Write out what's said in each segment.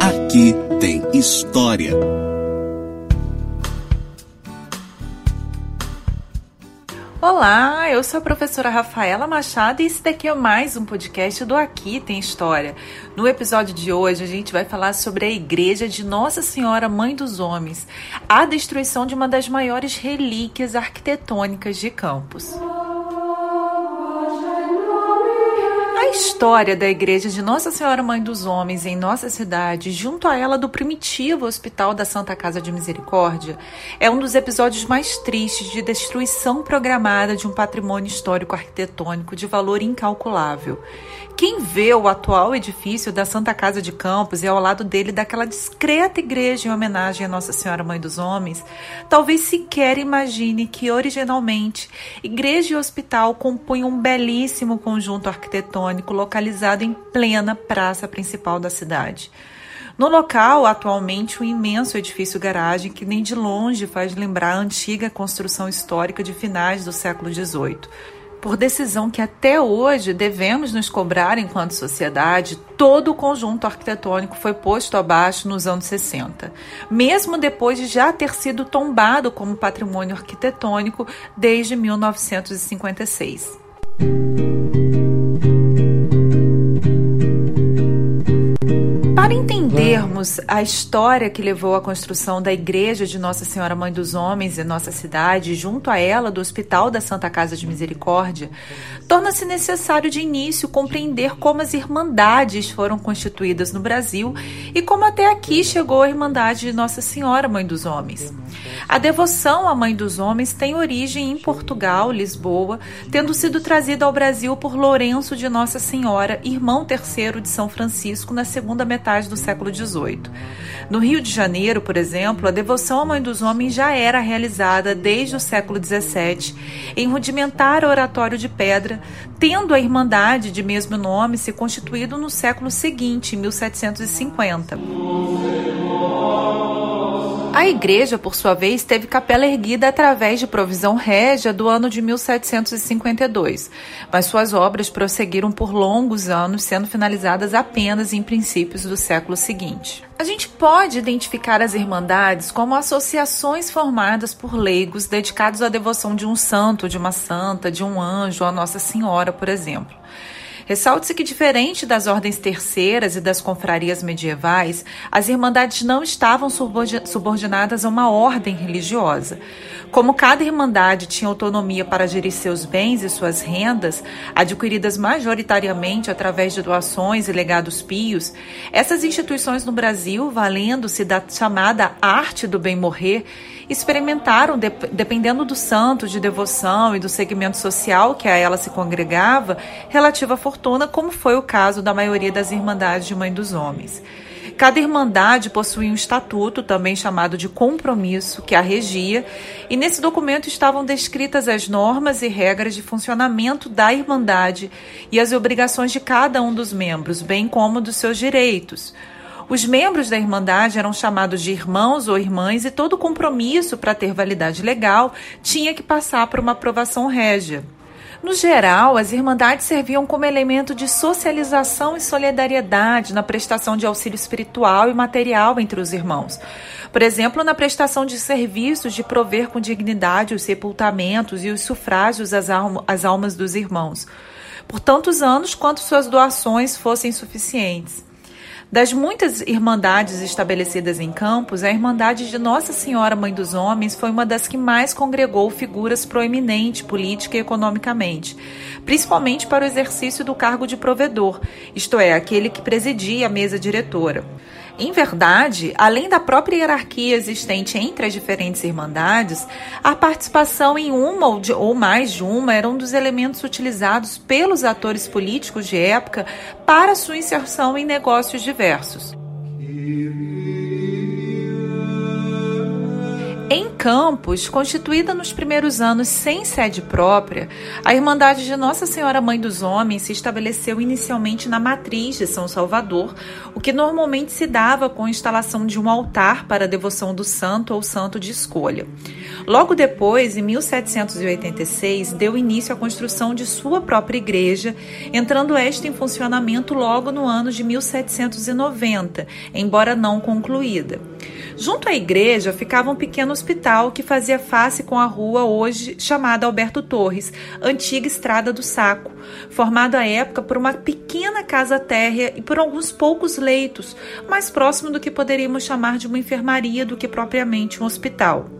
Aqui tem história. Olá, eu sou a professora Rafaela Machado e esse daqui é mais um podcast do Aqui Tem História. No episódio de hoje, a gente vai falar sobre a igreja de Nossa Senhora Mãe dos Homens, a destruição de uma das maiores relíquias arquitetônicas de Campos. História da igreja de Nossa Senhora Mãe dos Homens em nossa cidade, junto a ela do primitivo Hospital da Santa Casa de Misericórdia, é um dos episódios mais tristes de destruição programada de um patrimônio histórico arquitetônico de valor incalculável. Quem vê o atual edifício da Santa Casa de Campos e ao lado dele daquela discreta igreja em homenagem a Nossa Senhora Mãe dos Homens, talvez sequer imagine que originalmente igreja e hospital compunham um belíssimo conjunto arquitetônico localizado em plena praça principal da cidade. No local, atualmente, um imenso edifício garagem que nem de longe faz lembrar a antiga construção histórica de finais do século XVIII por decisão que até hoje devemos nos cobrar enquanto sociedade, todo o conjunto arquitetônico foi posto abaixo nos anos 60, mesmo depois de já ter sido tombado como patrimônio arquitetônico desde 1956. Para entendermos a história que levou à construção da Igreja de Nossa Senhora Mãe dos Homens em nossa cidade, junto a ela do Hospital da Santa Casa de Misericórdia, torna-se necessário de início compreender como as irmandades foram constituídas no Brasil e como até aqui chegou a Irmandade de Nossa Senhora Mãe dos Homens. A devoção à Mãe dos Homens tem origem em Portugal, Lisboa, tendo sido trazida ao Brasil por Lourenço de Nossa Senhora, irmão terceiro de São Francisco, na segunda metade do século XVIII. No Rio de Janeiro, por exemplo, a devoção à Mãe dos Homens já era realizada desde o século XVII em rudimentar oratório de pedra, tendo a Irmandade de mesmo nome se constituído no século seguinte, 1750. A igreja, por sua vez, teve capela erguida através de provisão régia do ano de 1752, mas suas obras prosseguiram por longos anos, sendo finalizadas apenas em princípios do século seguinte. A gente pode identificar as irmandades como associações formadas por leigos dedicados à devoção de um santo, de uma santa, de um anjo, a Nossa Senhora, por exemplo. Ressalte-se que, diferente das ordens terceiras e das confrarias medievais, as irmandades não estavam subordinadas a uma ordem religiosa. Como cada irmandade tinha autonomia para gerir seus bens e suas rendas, adquiridas majoritariamente através de doações e legados pios, essas instituições no Brasil, valendo-se da chamada arte do bem morrer, experimentaram, dependendo do santo, de devoção e do segmento social que a ela se congregava, relativa fortuna, como foi o caso da maioria das Irmandades de Mãe dos Homens. Cada irmandade possuía um estatuto, também chamado de compromisso, que a regia, e nesse documento estavam descritas as normas e regras de funcionamento da irmandade e as obrigações de cada um dos membros, bem como dos seus direitos. Os membros da Irmandade eram chamados de irmãos ou irmãs e todo compromisso para ter validade legal tinha que passar por uma aprovação régia. No geral, as irmandades serviam como elemento de socialização e solidariedade na prestação de auxílio espiritual e material entre os irmãos. Por exemplo, na prestação de serviços de prover com dignidade os sepultamentos e os sufrágios às, às almas dos irmãos, por tantos anos quanto suas doações fossem suficientes. Das muitas irmandades estabelecidas em Campos, a Irmandade de Nossa Senhora Mãe dos Homens foi uma das que mais congregou figuras proeminentes política e economicamente, principalmente para o exercício do cargo de provedor, isto é, aquele que presidia a mesa diretora. Em verdade, além da própria hierarquia existente entre as diferentes irmandades, a participação em uma ou, de, ou mais de uma era um dos elementos utilizados pelos atores políticos de época para sua inserção em negócios diversos. Em Campos, constituída nos primeiros anos sem sede própria, a Irmandade de Nossa Senhora Mãe dos Homens se estabeleceu inicialmente na matriz de São Salvador, o que normalmente se dava com a instalação de um altar para a devoção do santo ou santo de escolha. Logo depois, em 1786, deu início à construção de sua própria igreja, entrando esta em funcionamento logo no ano de 1790, embora não concluída. Junto à igreja ficava um pequeno hospital que fazia face com a rua hoje chamada Alberto Torres, antiga Estrada do Saco, formado à época por uma pequena casa térrea e por alguns poucos leitos, mais próximo do que poderíamos chamar de uma enfermaria do que propriamente um hospital.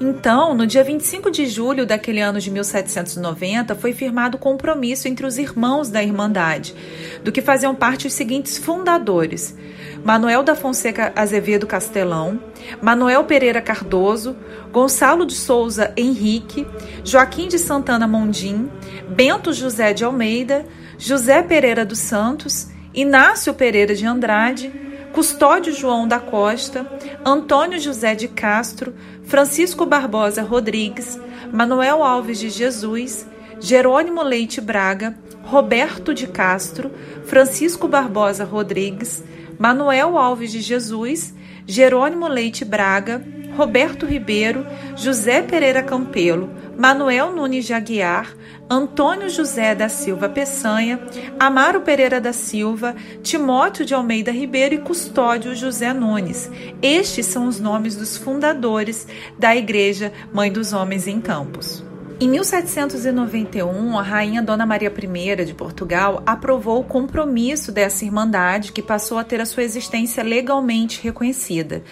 Então, no dia 25 de julho daquele ano de 1790, foi firmado o compromisso entre os irmãos da Irmandade, do que faziam parte os seguintes fundadores: Manuel da Fonseca Azevedo Castelão, Manuel Pereira Cardoso, Gonçalo de Souza Henrique, Joaquim de Santana Mondim, Bento José de Almeida, José Pereira dos Santos, Inácio Pereira de Andrade, Custódio João da Costa, Antônio José de Castro, Francisco Barbosa Rodrigues, Manuel Alves de Jesus, Jerônimo Leite Braga, Roberto de Castro, Francisco Barbosa Rodrigues, Manuel Alves de Jesus, Jerônimo Leite Braga, Roberto Ribeiro, José Pereira Campelo, Manuel Nunes de Aguiar, Antônio José da Silva Peçanha, Amaro Pereira da Silva, Timóteo de Almeida Ribeiro e Custódio José Nunes. Estes são os nomes dos fundadores da Igreja Mãe dos Homens em Campos. Em 1791, a rainha Dona Maria I de Portugal aprovou o compromisso dessa irmandade, que passou a ter a sua existência legalmente reconhecida,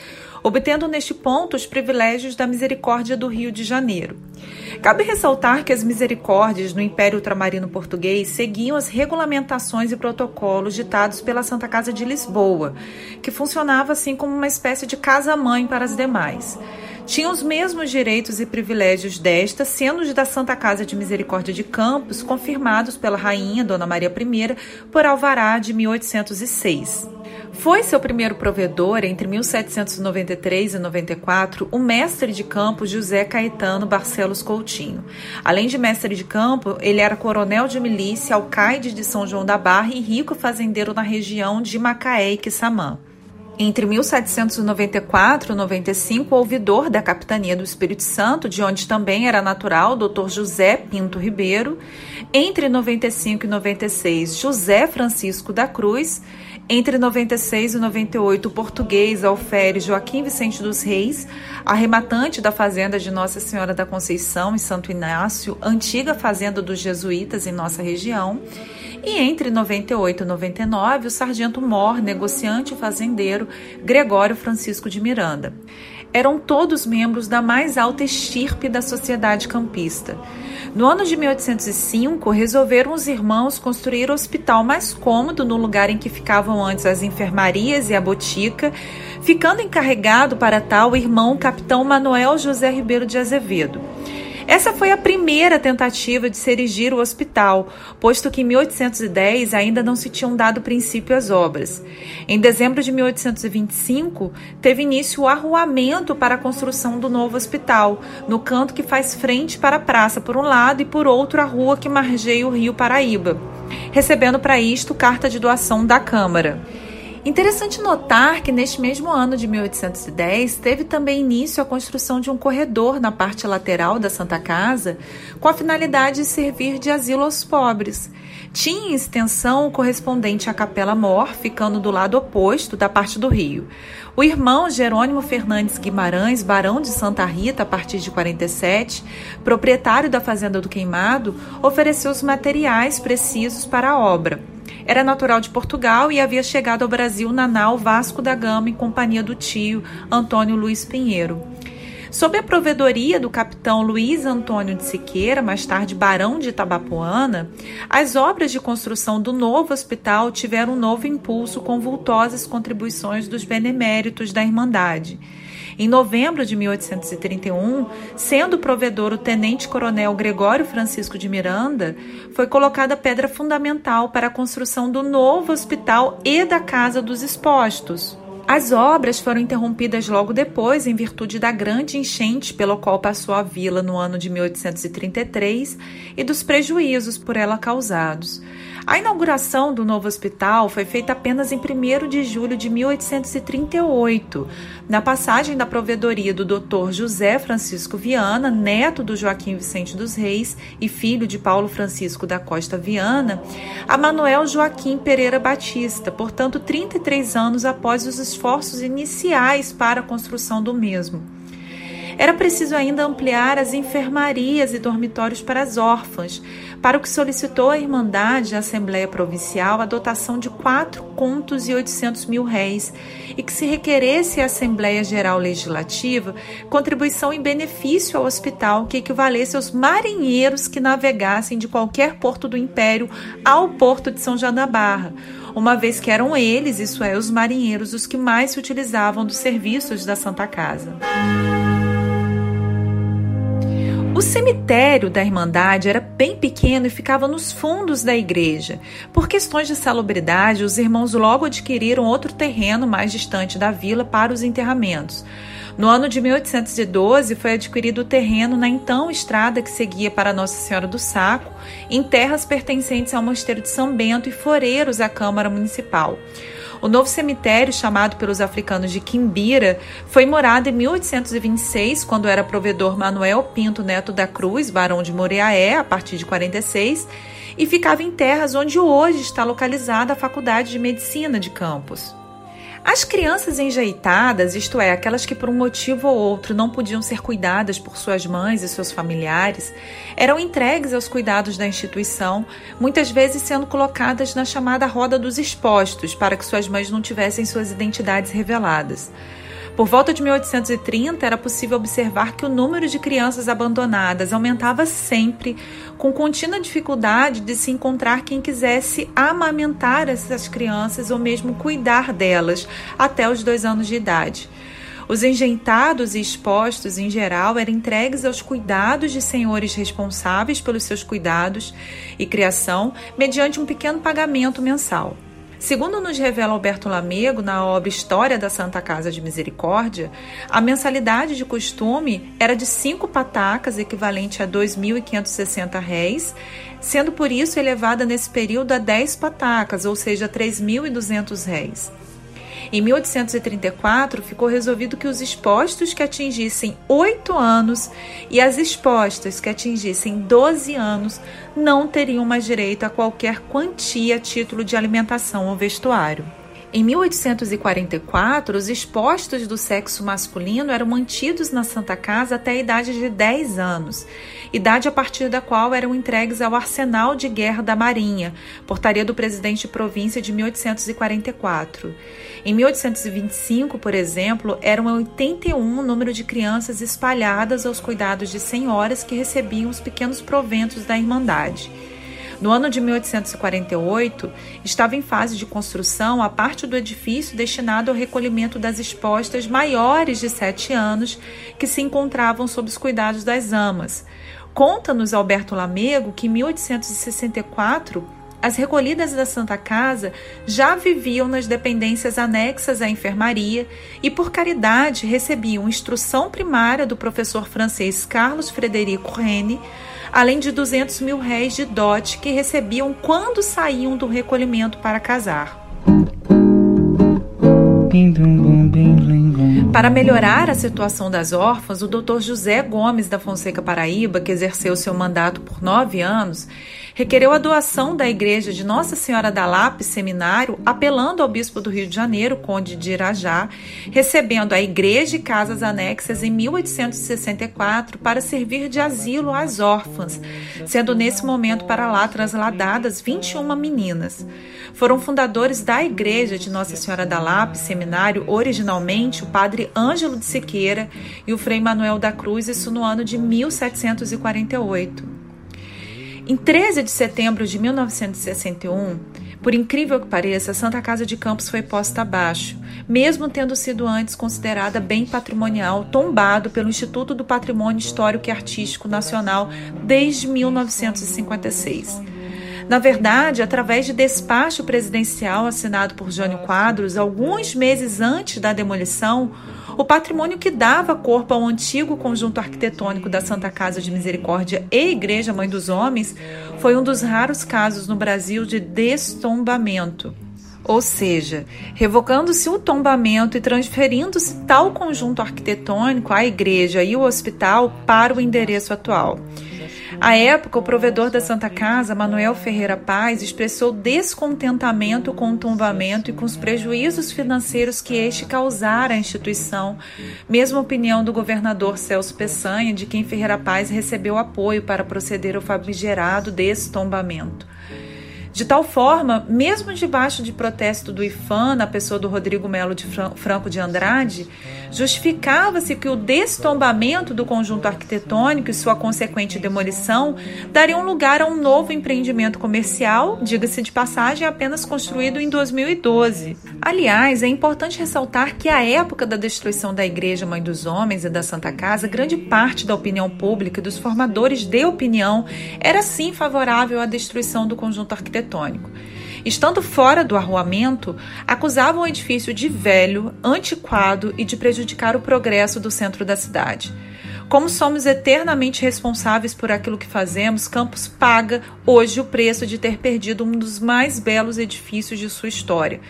obtendo neste ponto os privilégios da Misericórdia do Rio de Janeiro. Cabe ressaltar que as misericórdias no Império Ultramarino Português seguiam as regulamentações e protocolos ditados pela Santa Casa de Lisboa, que funcionava assim como uma espécie de casa-mãe para as demais tinham os mesmos direitos e privilégios desta, sendo os da Santa Casa de Misericórdia de Campos confirmados pela rainha Dona Maria I por alvará de 1806. Foi seu primeiro provedor entre 1793 e 94 o mestre de campo José Caetano Barcelos Coutinho. Além de mestre de campo, ele era coronel de milícia, alcaide de São João da Barra e rico fazendeiro na região de Macaé e Quissamã. Entre 1794 e 95, ouvidor da capitania do Espírito Santo, de onde também era natural Dr. José Pinto Ribeiro. Entre 95 e 96, José Francisco da Cruz. Entre 96 e 98, o português Alfere Joaquim Vicente dos Reis, arrematante da fazenda de Nossa Senhora da Conceição, em Santo Inácio, antiga fazenda dos jesuítas em nossa região. E entre 98 e 99, o sargento-mor, negociante e fazendeiro Gregório Francisco de Miranda. Eram todos membros da mais alta estirpe da sociedade campista. No ano de 1805, resolveram os irmãos construir o hospital mais cômodo no lugar em que ficavam antes as enfermarias e a botica, ficando encarregado para tal o irmão capitão Manuel José Ribeiro de Azevedo. Essa foi a primeira tentativa de se erigir o hospital, posto que em 1810 ainda não se tinham dado princípio às obras. Em dezembro de 1825, teve início o arruamento para a construção do novo hospital, no canto que faz frente para a praça por um lado e por outro a rua que margeia o rio Paraíba, recebendo para isto carta de doação da Câmara. Interessante notar que neste mesmo ano de 1810 teve também início a construção de um corredor na parte lateral da Santa Casa, com a finalidade de servir de asilo aos pobres. Tinha extensão correspondente à Capela Mor, ficando do lado oposto da parte do rio. O irmão Jerônimo Fernandes Guimarães, barão de Santa Rita a partir de 47, proprietário da Fazenda do Queimado, ofereceu os materiais precisos para a obra. Era natural de Portugal e havia chegado ao Brasil na nau Vasco da Gama em companhia do tio Antônio Luiz Pinheiro. Sob a provedoria do capitão Luiz Antônio de Siqueira, mais tarde barão de Itabapuana, as obras de construção do novo hospital tiveram um novo impulso com vultosas contribuições dos beneméritos da Irmandade. Em novembro de 1831, sendo provedor o tenente-coronel Gregório Francisco de Miranda, foi colocada a pedra fundamental para a construção do novo hospital e da Casa dos Expostos. As obras foram interrompidas logo depois em virtude da grande enchente pelo qual passou a vila no ano de 1833 e dos prejuízos por ela causados. A inauguração do novo hospital foi feita apenas em 1 de julho de 1838, na passagem da provedoria do Dr. José Francisco Viana, neto do Joaquim Vicente dos Reis e filho de Paulo Francisco da Costa Viana, a Manuel Joaquim Pereira Batista, portanto 33 anos após os esforços iniciais para a construção do mesmo. Era preciso ainda ampliar as enfermarias e dormitórios para as órfãs, para o que solicitou a Irmandade, a Assembleia Provincial, a dotação de quatro contos e oitocentos mil réis e que se requeresse à Assembleia Geral Legislativa contribuição em benefício ao hospital que equivalesse aos marinheiros que navegassem de qualquer porto do Império ao porto de São João da Barra, uma vez que eram eles, isso é, os marinheiros, os que mais se utilizavam dos serviços da Santa Casa. Cemitério da Irmandade era bem pequeno e ficava nos fundos da igreja. Por questões de salubridade, os irmãos logo adquiriram outro terreno mais distante da vila para os enterramentos. No ano de 1812 foi adquirido o terreno na então estrada que seguia para Nossa Senhora do Saco, em terras pertencentes ao Mosteiro de São Bento e foreiros à Câmara Municipal. O novo cemitério, chamado pelos africanos de Quimbira, foi morado em 1826, quando era provedor Manuel Pinto Neto da Cruz, barão de Moriaé, a partir de 46, e ficava em terras onde hoje está localizada a Faculdade de Medicina de Campos. As crianças enjeitadas, isto é, aquelas que por um motivo ou outro não podiam ser cuidadas por suas mães e seus familiares, eram entregues aos cuidados da instituição, muitas vezes sendo colocadas na chamada roda dos expostos, para que suas mães não tivessem suas identidades reveladas. Por volta de 1830, era possível observar que o número de crianças abandonadas aumentava sempre, com contínua dificuldade de se encontrar quem quisesse amamentar essas crianças ou mesmo cuidar delas até os dois anos de idade. Os enjeitados e expostos, em geral, eram entregues aos cuidados de senhores responsáveis pelos seus cuidados e criação, mediante um pequeno pagamento mensal. Segundo nos revela Alberto Lamego na obra História da Santa Casa de Misericórdia, a mensalidade de costume era de cinco patacas, equivalente a 2.560 réis, sendo por isso elevada nesse período a 10 patacas, ou seja, 3.200 réis. Em 1834, ficou resolvido que os expostos que atingissem 8 anos e as expostas que atingissem 12 anos não teriam mais direito a qualquer quantia a título de alimentação ou vestuário. Em 1844, os expostos do sexo masculino eram mantidos na Santa Casa até a idade de 10 anos, idade a partir da qual eram entregues ao arsenal de guerra da Marinha, portaria do presidente de província de 1844. Em 1825, por exemplo, eram 81 o número de crianças espalhadas aos cuidados de senhoras que recebiam os pequenos proventos da Irmandade. No ano de 1848, estava em fase de construção a parte do edifício destinado ao recolhimento das expostas maiores de sete anos que se encontravam sob os cuidados das amas. Conta-nos Alberto Lamego que em 1864 as recolhidas da Santa Casa já viviam nas dependências anexas à enfermaria e, por caridade, recebiam instrução primária do professor francês Carlos Frederico Rene, além de 200 mil réis de dote que recebiam quando saíam do recolhimento para casar. Para melhorar a situação das órfãs, o Dr. José Gomes da Fonseca Paraíba, que exerceu seu mandato por nove anos, requereu a doação da igreja de Nossa Senhora da Lápis Seminário, apelando ao bispo do Rio de Janeiro, conde de Irajá, recebendo a igreja e casas anexas em 1864 para servir de asilo às órfãs, sendo nesse momento para lá trasladadas 21 meninas. Foram fundadores da igreja de Nossa Senhora da Lápis Seminário, originalmente o padre Ângelo de Siqueira e o frei Manuel da Cruz, isso no ano de 1748. Em 13 de setembro de 1961, por incrível que pareça, a Santa Casa de Campos foi posta abaixo, mesmo tendo sido antes considerada bem patrimonial, tombado pelo Instituto do Patrimônio Histórico e Artístico Nacional desde 1956. Na verdade, através de despacho presidencial assinado por Jânio Quadros, alguns meses antes da demolição, o patrimônio que dava corpo ao antigo conjunto arquitetônico da Santa Casa de Misericórdia e Igreja Mãe dos Homens foi um dos raros casos no Brasil de destombamento. Ou seja, revocando-se o tombamento e transferindo-se tal conjunto arquitetônico, a igreja e o hospital, para o endereço atual. À época, o provedor da Santa Casa, Manuel Ferreira Paz, expressou descontentamento com o tombamento e com os prejuízos financeiros que este causara à instituição, mesma opinião do governador Celso Peçanha, de quem Ferreira Paz recebeu apoio para proceder ao famigerado destombamento. De tal forma, mesmo debaixo de protesto do IFAM, na pessoa do Rodrigo Melo de Franco de Andrade, justificava-se que o destombamento do conjunto arquitetônico e sua consequente demolição dariam lugar a um novo empreendimento comercial, diga-se de passagem, apenas construído em 2012. Aliás, é importante ressaltar que à época da destruição da Igreja Mãe dos Homens e da Santa Casa, grande parte da opinião pública e dos formadores de opinião era sim favorável à destruição do conjunto arquitetônico arquitetônico. Estando fora do arruamento, acusavam o edifício de velho, antiquado e de prejudicar o progresso do centro da cidade. Como somos eternamente responsáveis por aquilo que fazemos, Campos paga hoje o preço de ter perdido um dos mais belos edifícios de sua história.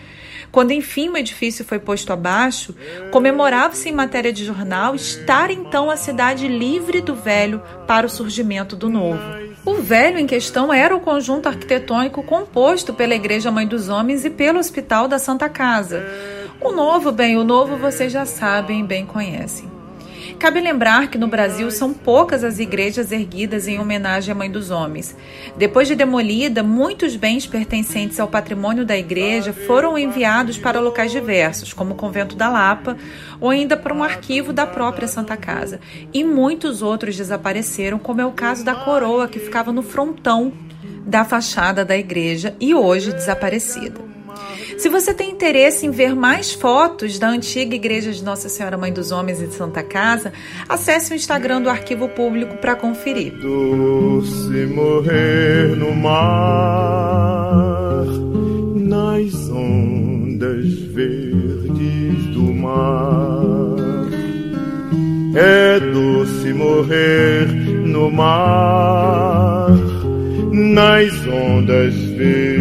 Quando enfim o edifício foi posto abaixo, comemorava-se em matéria de jornal estar então a cidade livre do velho para o surgimento do novo. O velho em questão era o conjunto arquitetônico composto pela Igreja Mãe dos Homens e pelo Hospital da Santa Casa. O novo, bem, o novo vocês já sabem, bem conhecem. Cabe lembrar que no Brasil são poucas as igrejas erguidas em homenagem à Mãe dos Homens. Depois de demolida, muitos bens pertencentes ao patrimônio da igreja foram enviados para locais diversos, como o Convento da Lapa, ou ainda para um arquivo da própria Santa Casa. E muitos outros desapareceram, como é o caso da coroa que ficava no frontão da fachada da igreja e hoje desaparecida. Se você tem interesse em ver mais fotos da antiga igreja de Nossa Senhora Mãe dos Homens e de Santa Casa, acesse o Instagram do Arquivo Público para conferir. Doce morrer no mar, nas ondas verdes do mar. É doce morrer no mar, nas ondas verdes